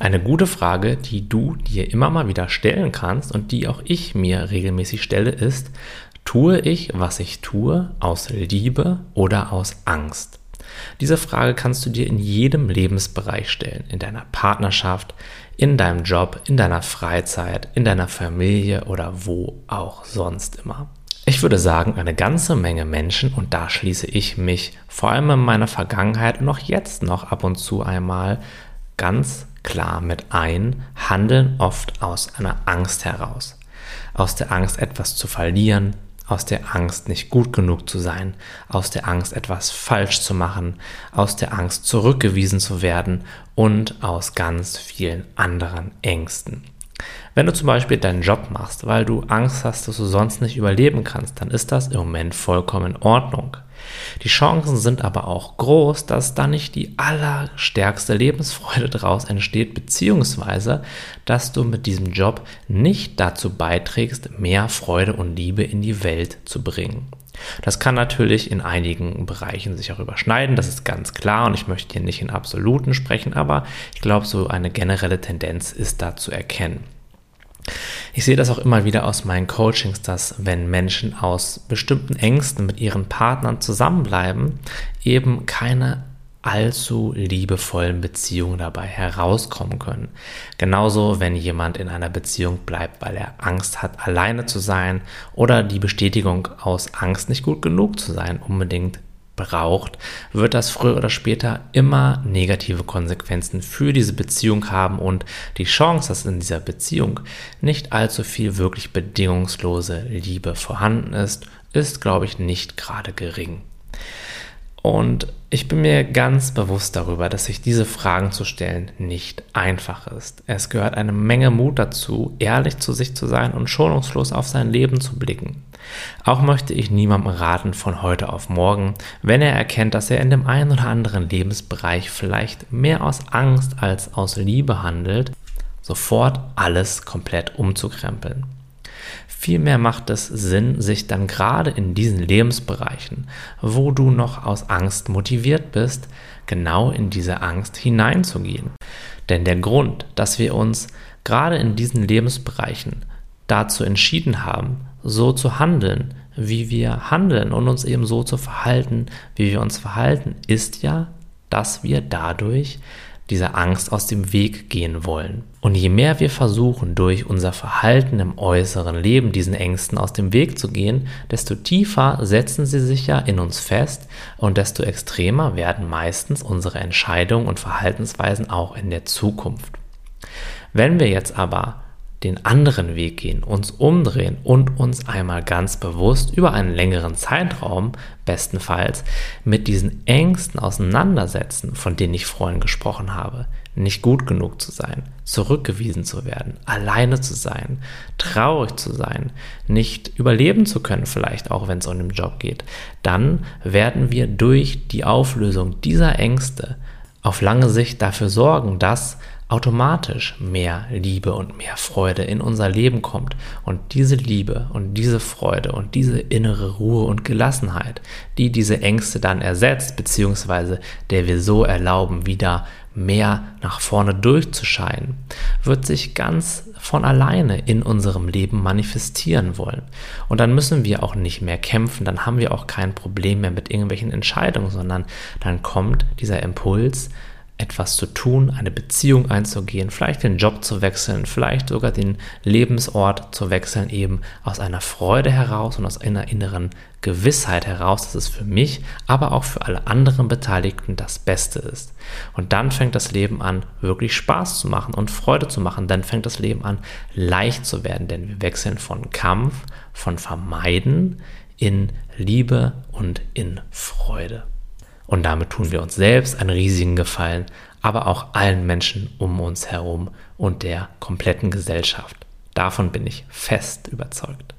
Eine gute Frage, die du dir immer mal wieder stellen kannst und die auch ich mir regelmäßig stelle, ist, tue ich, was ich tue, aus Liebe oder aus Angst? Diese Frage kannst du dir in jedem Lebensbereich stellen, in deiner Partnerschaft, in deinem Job, in deiner Freizeit, in deiner Familie oder wo auch sonst immer. Ich würde sagen, eine ganze Menge Menschen, und da schließe ich mich vor allem in meiner Vergangenheit und auch jetzt noch ab und zu einmal ganz klar mit ein, handeln oft aus einer Angst heraus. Aus der Angst, etwas zu verlieren, aus der Angst, nicht gut genug zu sein, aus der Angst, etwas falsch zu machen, aus der Angst, zurückgewiesen zu werden und aus ganz vielen anderen Ängsten. Wenn du zum Beispiel deinen Job machst, weil du Angst hast, dass du sonst nicht überleben kannst, dann ist das im Moment vollkommen in Ordnung. Die Chancen sind aber auch groß, dass da nicht die allerstärkste Lebensfreude draus entsteht, beziehungsweise dass du mit diesem Job nicht dazu beiträgst, mehr Freude und Liebe in die Welt zu bringen. Das kann natürlich in einigen Bereichen sich auch überschneiden, das ist ganz klar und ich möchte hier nicht in Absoluten sprechen, aber ich glaube, so eine generelle Tendenz ist da zu erkennen. Ich sehe das auch immer wieder aus meinen Coachings, dass wenn Menschen aus bestimmten Ängsten mit ihren Partnern zusammenbleiben, eben keine allzu liebevollen Beziehungen dabei herauskommen können. Genauso, wenn jemand in einer Beziehung bleibt, weil er Angst hat, alleine zu sein oder die Bestätigung aus Angst, nicht gut genug zu sein, unbedingt braucht, wird das früher oder später immer negative Konsequenzen für diese Beziehung haben und die Chance, dass in dieser Beziehung nicht allzu viel wirklich bedingungslose Liebe vorhanden ist, ist, glaube ich, nicht gerade gering. Und ich bin mir ganz bewusst darüber, dass sich diese Fragen zu stellen nicht einfach ist. Es gehört eine Menge Mut dazu, ehrlich zu sich zu sein und schonungslos auf sein Leben zu blicken. Auch möchte ich niemandem raten von heute auf morgen, wenn er erkennt, dass er in dem einen oder anderen Lebensbereich vielleicht mehr aus Angst als aus Liebe handelt, sofort alles komplett umzukrempeln. Vielmehr macht es Sinn, sich dann gerade in diesen Lebensbereichen, wo du noch aus Angst motiviert bist, genau in diese Angst hineinzugehen. Denn der Grund, dass wir uns gerade in diesen Lebensbereichen dazu entschieden haben, so zu handeln, wie wir handeln und uns eben so zu verhalten, wie wir uns verhalten, ist ja, dass wir dadurch dieser Angst aus dem Weg gehen wollen. Und je mehr wir versuchen, durch unser Verhalten im äußeren Leben diesen Ängsten aus dem Weg zu gehen, desto tiefer setzen sie sich ja in uns fest und desto extremer werden meistens unsere Entscheidungen und Verhaltensweisen auch in der Zukunft. Wenn wir jetzt aber den anderen Weg gehen, uns umdrehen und uns einmal ganz bewusst über einen längeren Zeitraum, bestenfalls, mit diesen Ängsten auseinandersetzen, von denen ich vorhin gesprochen habe. Nicht gut genug zu sein, zurückgewiesen zu werden, alleine zu sein, traurig zu sein, nicht überleben zu können, vielleicht auch wenn es um den Job geht, dann werden wir durch die Auflösung dieser Ängste auf lange Sicht dafür sorgen, dass automatisch mehr Liebe und mehr Freude in unser Leben kommt. Und diese Liebe und diese Freude und diese innere Ruhe und Gelassenheit, die diese Ängste dann ersetzt, beziehungsweise der wir so erlauben, wieder mehr nach vorne durchzuscheinen, wird sich ganz von alleine in unserem Leben manifestieren wollen. Und dann müssen wir auch nicht mehr kämpfen, dann haben wir auch kein Problem mehr mit irgendwelchen Entscheidungen, sondern dann kommt dieser Impuls, etwas zu tun, eine Beziehung einzugehen, vielleicht den Job zu wechseln, vielleicht sogar den Lebensort zu wechseln, eben aus einer Freude heraus und aus einer inneren Gewissheit heraus, dass es für mich, aber auch für alle anderen Beteiligten das Beste ist. Und dann fängt das Leben an, wirklich Spaß zu machen und Freude zu machen. Dann fängt das Leben an, leicht zu werden, denn wir wechseln von Kampf, von Vermeiden in Liebe und in Freude. Und damit tun wir uns selbst einen riesigen Gefallen, aber auch allen Menschen um uns herum und der kompletten Gesellschaft. Davon bin ich fest überzeugt.